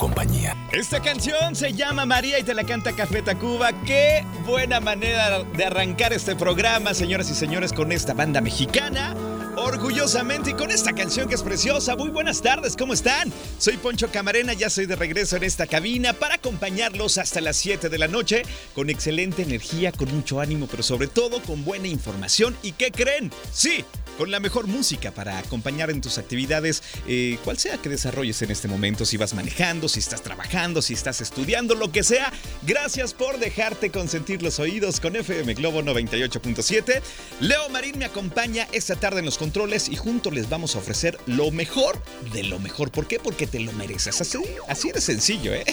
compañía. Esta canción se llama María y te la canta Café Tacuba. Qué buena manera de arrancar este programa, señoras y señores, con esta banda mexicana. Orgullosamente y con esta canción que es preciosa. Muy buenas tardes, ¿cómo están? Soy Poncho Camarena, ya soy de regreso en esta cabina para acompañarlos hasta las 7 de la noche con excelente energía, con mucho ánimo, pero sobre todo con buena información. ¿Y qué creen? Sí, con la mejor música para acompañar en tus actividades, eh, cual sea que desarrolles en este momento, si vas manejando, si estás trabajando, si estás estudiando, lo que sea. Gracias por dejarte consentir los oídos con FM Globo 98.7. Leo Marín me acompaña esta tarde en los controles y juntos les vamos a ofrecer lo mejor de lo mejor. ¿Por qué? Porque te lo mereces. Así, así de sencillo, ¿eh?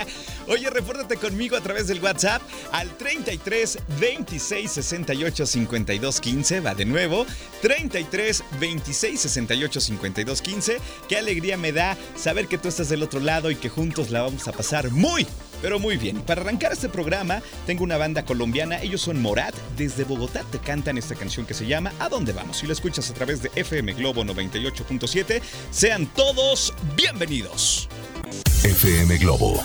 Oye, repórtate conmigo a través del WhatsApp al 33 26 68 52 15. Va de nuevo. 30 33 26 68 52 15. Qué alegría me da saber que tú estás del otro lado y que juntos la vamos a pasar muy, pero muy bien. Para arrancar este programa, tengo una banda colombiana. Ellos son Morat. Desde Bogotá te cantan esta canción que se llama ¿A dónde vamos? Si lo escuchas a través de FM Globo 98.7, sean todos bienvenidos. FM Globo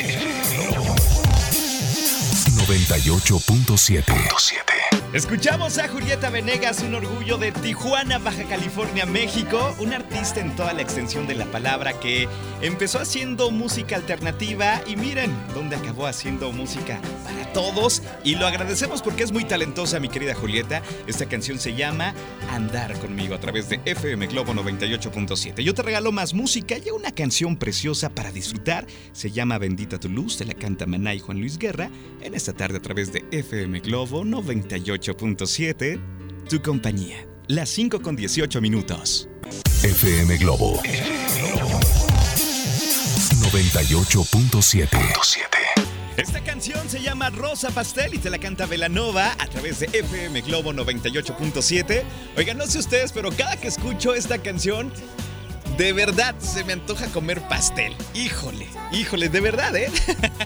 98.7. Escuchamos a Julieta Venegas, un orgullo de Tijuana, Baja California, México, un artista en toda la extensión de la palabra que empezó haciendo música alternativa y miren dónde acabó haciendo música para todos y lo agradecemos porque es muy talentosa mi querida Julieta. Esta canción se llama Andar conmigo a través de FM Globo 98.7. Yo te regalo más música y una canción preciosa para disfrutar. Se llama Bendita tu luz, se la canta Maná y Juan Luis Guerra en esta tarde a través de FM Globo 98 8.7, tu compañía. Las 5 con 18 minutos. FM Globo 98.7. Esta canción se llama Rosa Pastel y te la canta Velanova a través de FM Globo 98.7. Oigan, no sé ustedes, pero cada que escucho esta canción, de verdad se me antoja comer pastel. Híjole, híjole, de verdad, ¿eh?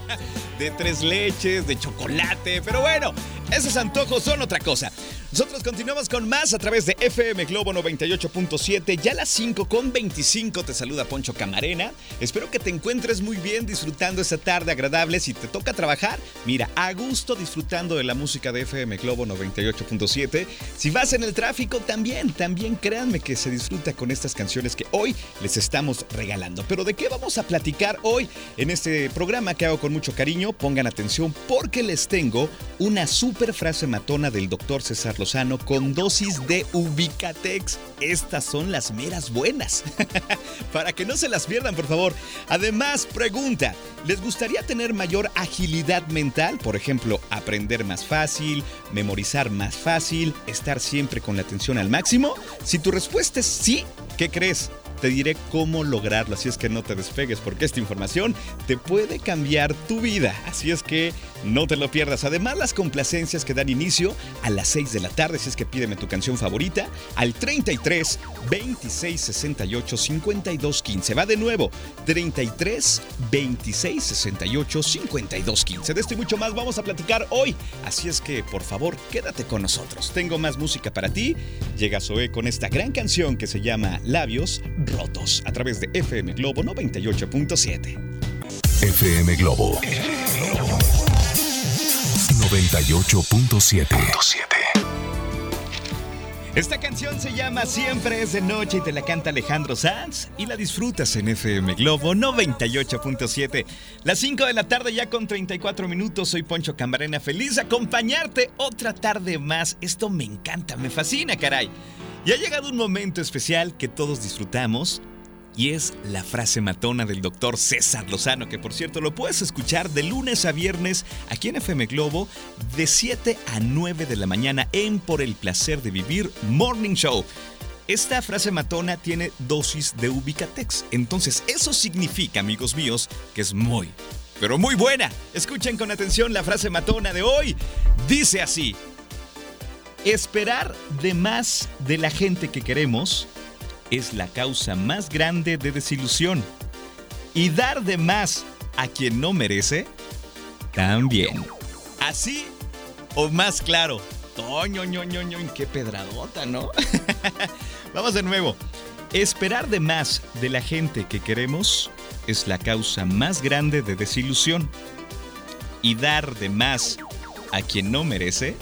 de tres leches, de chocolate, pero bueno, esos antojos son otra cosa. Nosotros continuamos con más a través de FM Globo 98.7. Ya a las 5 con 25 te saluda Poncho Camarena. Espero que te encuentres muy bien disfrutando esta tarde agradable. Si te toca trabajar, mira, a gusto disfrutando de la música de FM Globo 98.7. Si vas en el tráfico, también, también créanme que se disfruta con estas canciones que hoy les estamos regalando. Pero ¿de qué vamos a platicar hoy en este programa que hago con mucho cariño? Pongan atención porque les tengo una super frase matona del doctor César Lozano con dosis de Ubicatex. Estas son las meras buenas. Para que no se las pierdan, por favor. Además, pregunta, ¿les gustaría tener mayor agilidad mental? Por ejemplo, aprender más fácil, memorizar más fácil, estar siempre con la atención al máximo. Si tu respuesta es sí, ¿qué crees? Te diré cómo lograrlo, así es que no te despegues porque esta información te puede cambiar tu vida, así es que no te lo pierdas. Además, las complacencias que dan inicio a las 6 de la tarde, si es que pídeme tu canción favorita, al 33 26 68 52 15. Va de nuevo, 33 26 68 52 15. De esto y mucho más vamos a platicar hoy, así es que por favor quédate con nosotros. Tengo más música para ti. Llega Zoe con esta gran canción que se llama Labios rotos a través de FM Globo 98.7. FM Globo 98.7. Esta canción se llama Siempre es de noche y te la canta Alejandro Sanz y la disfrutas en FM Globo 98.7. Las 5 de la tarde ya con 34 minutos, soy Poncho Camarena, feliz de acompañarte otra tarde más. Esto me encanta, me fascina, caray. Y ha llegado un momento especial que todos disfrutamos y es la frase matona del doctor César Lozano, que por cierto lo puedes escuchar de lunes a viernes aquí en FM Globo de 7 a 9 de la mañana en Por el Placer de Vivir Morning Show. Esta frase matona tiene dosis de Ubicatex, entonces eso significa, amigos míos, que es muy, pero muy buena. Escuchen con atención la frase matona de hoy. Dice así, esperar de más de la gente que queremos es la causa más grande de desilusión. Y dar de más a quien no merece, también. Así o más claro. Toño, ño, ño, qué pedradota, ¿no? Vamos de nuevo. Esperar de más de la gente que queremos es la causa más grande de desilusión. Y dar de más a quien no merece,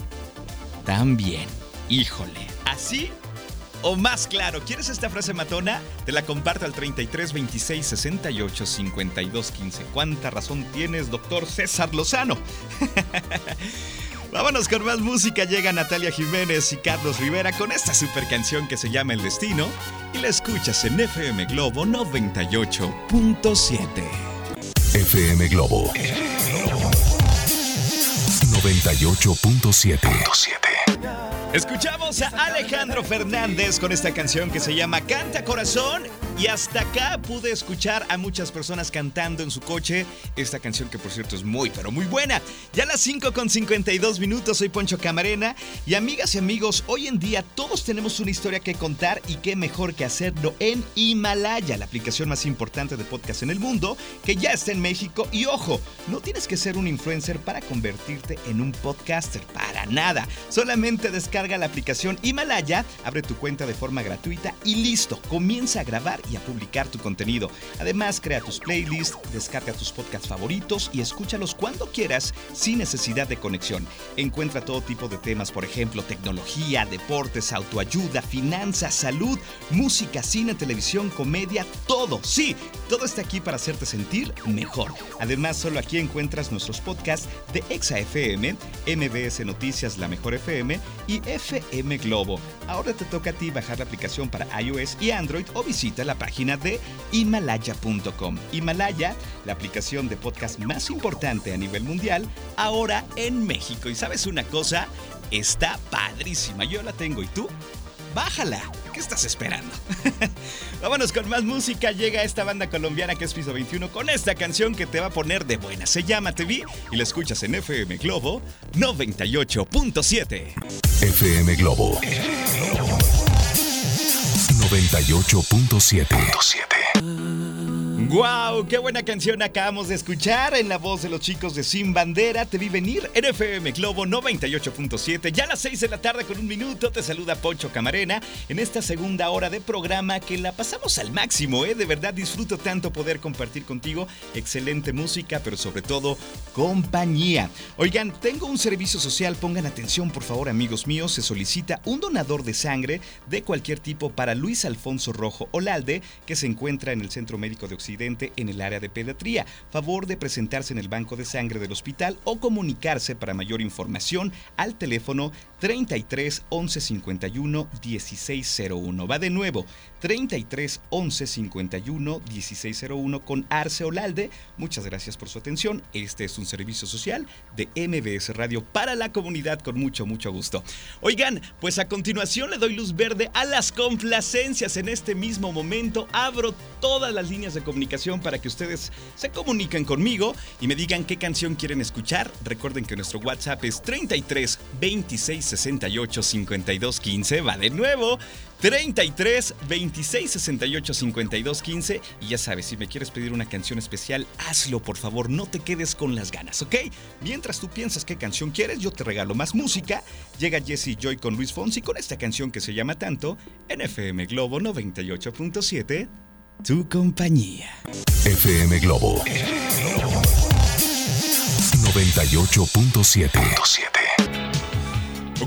también. Híjole, así o más claro. ¿Quieres esta frase matona? Te la comparto al 33 26 68 52 15. ¿Cuánta razón tienes, doctor César Lozano? Vámonos con más música. Llega Natalia Jiménez y Carlos Rivera con esta super canción que se llama El Destino y la escuchas en FM Globo 98.7. FM Globo 98.7. Escuchamos a Alejandro Fernández con esta canción que se llama Canta Corazón y hasta acá pude escuchar a muchas personas cantando en su coche esta canción que por cierto es muy pero muy buena. Ya a las 5 con 52 minutos soy Poncho Camarena y amigas y amigos, hoy en día todos tenemos una historia que contar y qué mejor que hacerlo en Himalaya, la aplicación más importante de podcast en el mundo que ya está en México y ojo, no tienes que ser un influencer para convertirte en un podcaster, para nada. Solamente descarga Carga la aplicación Himalaya, abre tu cuenta de forma gratuita y listo, comienza a grabar y a publicar tu contenido. Además, crea tus playlists, descarga tus podcasts favoritos y escúchalos cuando quieras sin necesidad de conexión. Encuentra todo tipo de temas, por ejemplo, tecnología, deportes, autoayuda, finanzas, salud, música, cine, televisión, comedia, todo. Sí, todo está aquí para hacerte sentir mejor. Además, solo aquí encuentras nuestros podcasts de ExaFM, MBS Noticias La Mejor FM y FM Globo. Ahora te toca a ti bajar la aplicación para iOS y Android o visita la página de himalaya.com. Himalaya, la aplicación de podcast más importante a nivel mundial, ahora en México. Y sabes una cosa, está padrísima. Yo la tengo y tú, bájala. ¿Qué estás esperando? Vámonos con más música. Llega esta banda colombiana que es Piso 21 con esta canción que te va a poner de buena. Se llama TV y la escuchas en FM Globo 98.7. FM Globo 98.7. ¡Wow! ¡Qué buena canción acabamos de escuchar en la voz de los chicos de Sin Bandera! Te vi venir en FM Globo 98.7. Ya a las 6 de la tarde con un minuto te saluda Poncho Camarena en esta segunda hora de programa que la pasamos al máximo, ¿eh? De verdad disfruto tanto poder compartir contigo excelente música, pero sobre todo compañía. Oigan, tengo un servicio social, pongan atención por favor amigos míos, se solicita un donador de sangre de cualquier tipo para Luis Alfonso Rojo Olalde, que se encuentra en el Centro Médico de Occidente en el área de pediatría. Favor de presentarse en el banco de sangre del hospital o comunicarse para mayor información al teléfono 33 11 51 1601. Va de nuevo, 33 11 51 1601 con Arce Olalde. Muchas gracias por su atención. Este es un servicio social de MBS Radio para la comunidad con mucho, mucho gusto. Oigan, pues a continuación le doy luz verde a las complacencias. En este mismo momento abro todas las líneas de comunicación para que ustedes se comuniquen conmigo y me digan qué canción quieren escuchar. Recuerden que nuestro WhatsApp es 33 26 68 52 15. Va de nuevo. 33 26 68 52 15 y ya sabes, si me quieres pedir una canción especial, hazlo por favor, no te quedes con las ganas, ¿ok? Mientras tú piensas qué canción quieres, yo te regalo más música. Llega Jesse Joy con Luis Fonsi con esta canción que se llama tanto en FM Globo 98.7, tu compañía. FM Globo 98.7.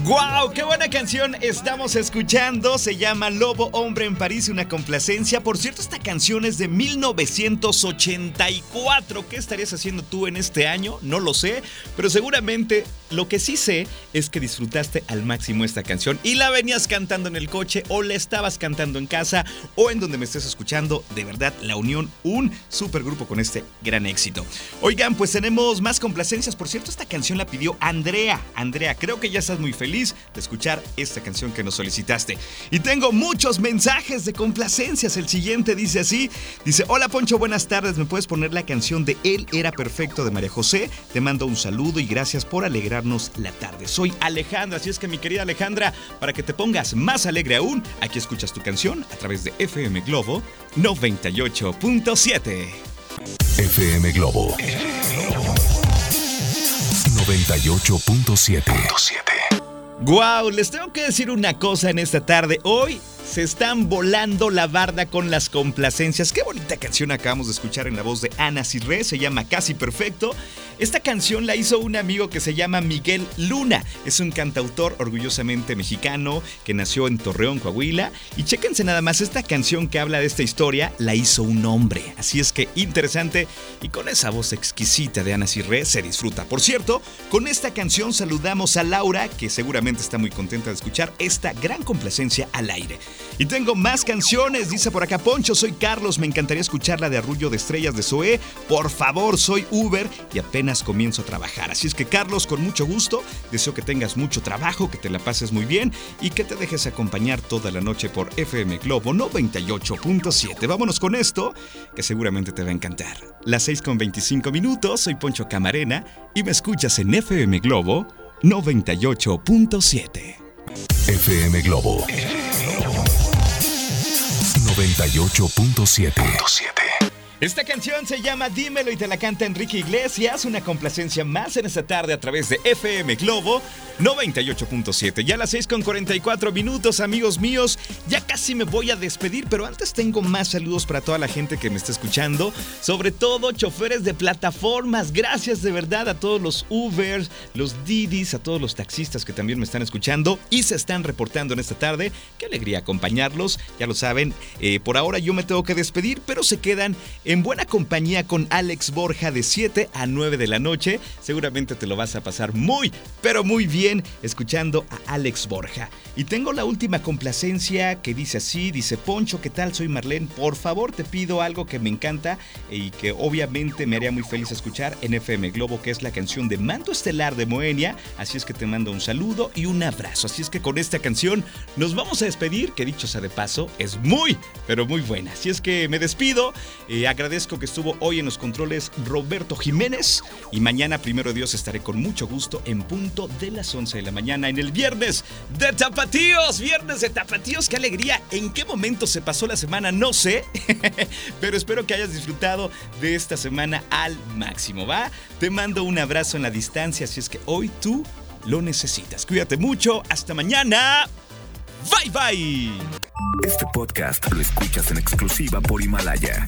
¡Wow! ¡Qué buena canción estamos escuchando! Se llama Lobo Hombre en París, una complacencia. Por cierto, esta canción es de 1984. ¿Qué estarías haciendo tú en este año? No lo sé, pero seguramente lo que sí sé es que disfrutaste al máximo esta canción y la venías cantando en el coche o la estabas cantando en casa o en donde me estés escuchando. De verdad, La Unión, un super grupo con este gran éxito. Oigan, pues tenemos más complacencias. Por cierto, esta canción la pidió Andrea. Andrea, creo que ya estás muy feliz de escuchar esta canción que nos solicitaste. Y tengo muchos mensajes de complacencias. El siguiente dice así, dice, hola Poncho, buenas tardes. ¿Me puedes poner la canción de Él era perfecto de María José? Te mando un saludo y gracias por alegrarnos la tarde. Soy Alejandra, así es que mi querida Alejandra, para que te pongas más alegre aún, aquí escuchas tu canción a través de FM Globo 98.7. FM Globo 98.7. Wow, les tengo que decir una cosa en esta tarde. Hoy se están volando la barda con las complacencias. Qué bonita canción acabamos de escuchar en la voz de Ana Cirré, se llama Casi Perfecto. Esta canción la hizo un amigo que se llama Miguel Luna. Es un cantautor orgullosamente mexicano que nació en Torreón, Coahuila. Y chéquense nada más, esta canción que habla de esta historia la hizo un hombre. Así es que interesante y con esa voz exquisita de Ana Cirré se disfruta. Por cierto, con esta canción saludamos a Laura, que seguramente está muy contenta de escuchar esta gran complacencia al aire. Y tengo más canciones, dice por acá Poncho, soy Carlos, me encantaría escuchar la de Arrullo de Estrellas de Zoé. Por favor, soy Uber y apenas comienzo a trabajar. Así es que Carlos, con mucho gusto, deseo que tengas mucho trabajo, que te la pases muy bien y que te dejes acompañar toda la noche por FM Globo 98.7. Vámonos con esto, que seguramente te va a encantar. Las 6 con 25 minutos, soy Poncho Camarena y me escuchas en FM Globo 98.7. FM Globo 98.7. Esta canción se llama Dímelo y te la canta Enrique Iglesias, una complacencia más en esta tarde a través de FM Globo 98.7. Ya a las 6 con 44 minutos, amigos míos, ya casi me voy a despedir, pero antes tengo más saludos para toda la gente que me está escuchando, sobre todo choferes de plataformas. Gracias de verdad a todos los Ubers, los Didis, a todos los taxistas que también me están escuchando y se están reportando en esta tarde. Qué alegría acompañarlos, ya lo saben. Eh, por ahora yo me tengo que despedir, pero se quedan en buena compañía con Alex Borja de 7 a 9 de la noche. Seguramente te lo vas a pasar muy, pero muy bien escuchando a Alex Borja. Y tengo la última complacencia que dice así, dice Poncho, ¿qué tal? Soy Marlene. Por favor te pido algo que me encanta y que obviamente me haría muy feliz escuchar en FM Globo, que es la canción de Manto Estelar de Moenia. Así es que te mando un saludo y un abrazo. Así es que con esta canción nos vamos a despedir, que dicho sea de paso, es muy, pero muy buena. Así es que me despido. Eh, agradezco que estuvo hoy en los controles Roberto Jiménez y mañana, primero Dios, estaré con mucho gusto en punto de las 11 de la mañana en el viernes de Tapatíos. Viernes de Tapatíos, qué alegría. ¿En qué momento se pasó la semana? No sé, pero espero que hayas disfrutado de esta semana al máximo, ¿va? Te mando un abrazo en la distancia, si es que hoy tú lo necesitas. Cuídate mucho, hasta mañana. Bye bye. Este podcast lo escuchas en exclusiva por Himalaya.